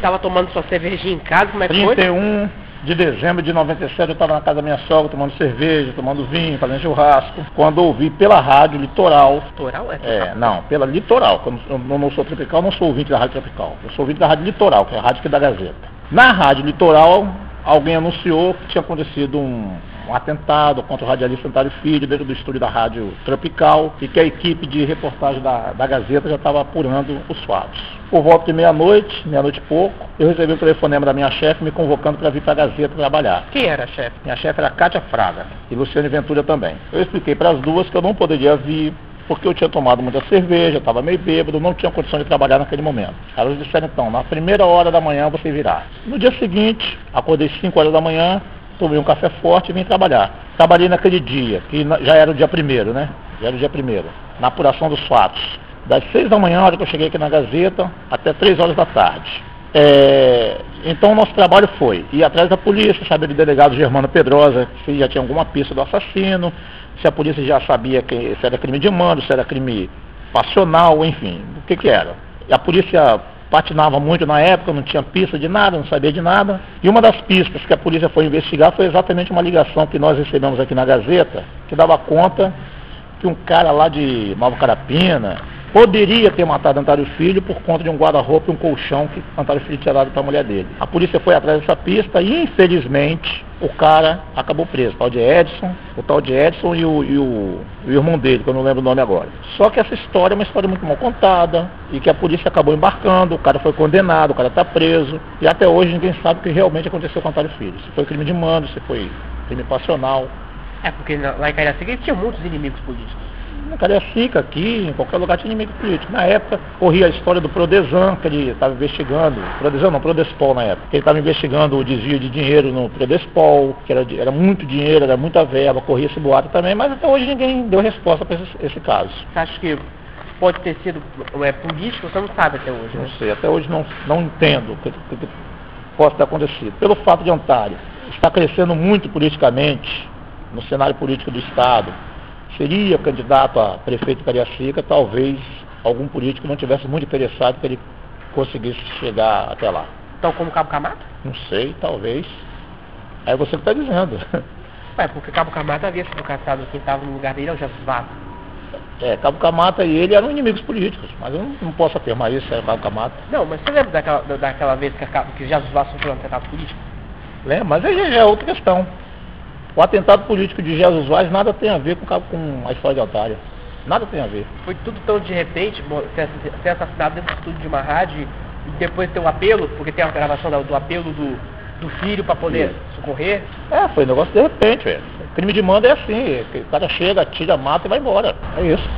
Tava tomando sua cervejinha em casa, como é que foi? 31 de dezembro de 97 eu estava na casa da minha sogra tomando cerveja, tomando vinho, fazendo churrasco. Quando ouvi pela rádio Litoral. Litoral? É, É, não, pela Litoral. que Eu não, sou tropical, não sou ouvinte da Rádio Tropical. Eu sou ouvinte da Rádio Litoral, que é a rádio aqui da Gazeta. Na Rádio Litoral, alguém anunciou que tinha acontecido um, um atentado contra o radialista Antário Filho dentro do estúdio da Rádio Tropical e que a equipe de reportagem da, da Gazeta já estava apurando os fatos. Por volta de meia-noite, meia-noite e pouco, eu recebi o telefonema da minha chefe me convocando para vir para a Gazeta trabalhar. Quem era, chefe? Minha chefe era Cátia Fraga e Luciane Ventura também. Eu expliquei para as duas que eu não poderia vir porque eu tinha tomado muita cerveja, estava meio bêbado, não tinha condição de trabalhar naquele momento. Elas disseram então, na primeira hora da manhã você virá. No dia seguinte, acordei 5 horas da manhã, tomei um café forte e vim trabalhar. Trabalhei naquele dia, que já era o dia primeiro, né? Já era o dia primeiro, na apuração dos fatos. Das 6 da manhã, a hora que eu cheguei aqui na Gazeta, até 3 horas da tarde. É, então o nosso trabalho foi ir atrás da polícia, saber do delegado Germano Pedrosa se já tinha alguma pista do assassino, se a polícia já sabia que, se era crime de mando, se era crime passional, enfim, o que que era. E a polícia patinava muito na época, não tinha pista de nada, não sabia de nada. E uma das pistas que a polícia foi investigar foi exatamente uma ligação que nós recebemos aqui na Gazeta, que dava conta que um cara lá de Nova Carapina poderia ter matado Antário Filho por conta de um guarda-roupa e um colchão que Antário Filho tinha dado para a mulher dele. A polícia foi atrás dessa pista e, infelizmente, o cara acabou preso. O tal de Edson, o tal de Edson e o, e o- o irmão dele, que eu não lembro o nome agora. Só que essa história é uma história muito mal contada e que a polícia acabou embarcando, o cara foi condenado, o cara está preso e até hoje ninguém sabe o que realmente aconteceu com Antário Filho. Se foi crime de mando, se foi crime passional. É, porque lá em Cariacica tinha muitos inimigos políticos. Na Cariacica, aqui, em qualquer lugar tinha inimigo político. Na época, corria a história do Prodesan, que ele estava investigando, Prodesan não, Prodespol na época, que ele estava investigando o desvio de dinheiro no Prodespol, que era, era muito dinheiro, era muita verba, corria esse boato também, mas até hoje ninguém deu resposta para esse, esse caso. Acha que pode ter sido é, político? Você não sabe até hoje, Não né? sei, até hoje não, não entendo o que, que possa ter acontecido. Pelo fato de Ontário estar crescendo muito politicamente no cenário político do Estado, seria candidato a prefeito de Cariacica, talvez algum político não tivesse muito interessado que ele conseguisse chegar até lá. Então, como Cabo Camata? Não sei, talvez. Aí você que está dizendo. Ué, porque Cabo Camata havia sido caçado, quem estava no lugar dele é o Jesus Vato. É, Cabo Camata e ele eram inimigos políticos, mas eu não, não posso afirmar isso, é Cabo Camata. Não, mas você lembra daquela, da- daquela vez que, a que Jesus Vato sofreu um atentado político? Lembra? Mas aí já é outra questão. O atentado político de Jesus Vaz nada tem a ver com, com a história de Otária. Nada tem a ver. Foi tudo tão de repente, ser ass- ser assassinado dentro do estúdio de uma rádio e depois ter um apelo, porque tem a gravação da- do apelo do, do filho para poder socorrer. É, foi um negócio de repente, velho. Crime de manda é assim, o cara chega, tira, mata e vai embora. É isso.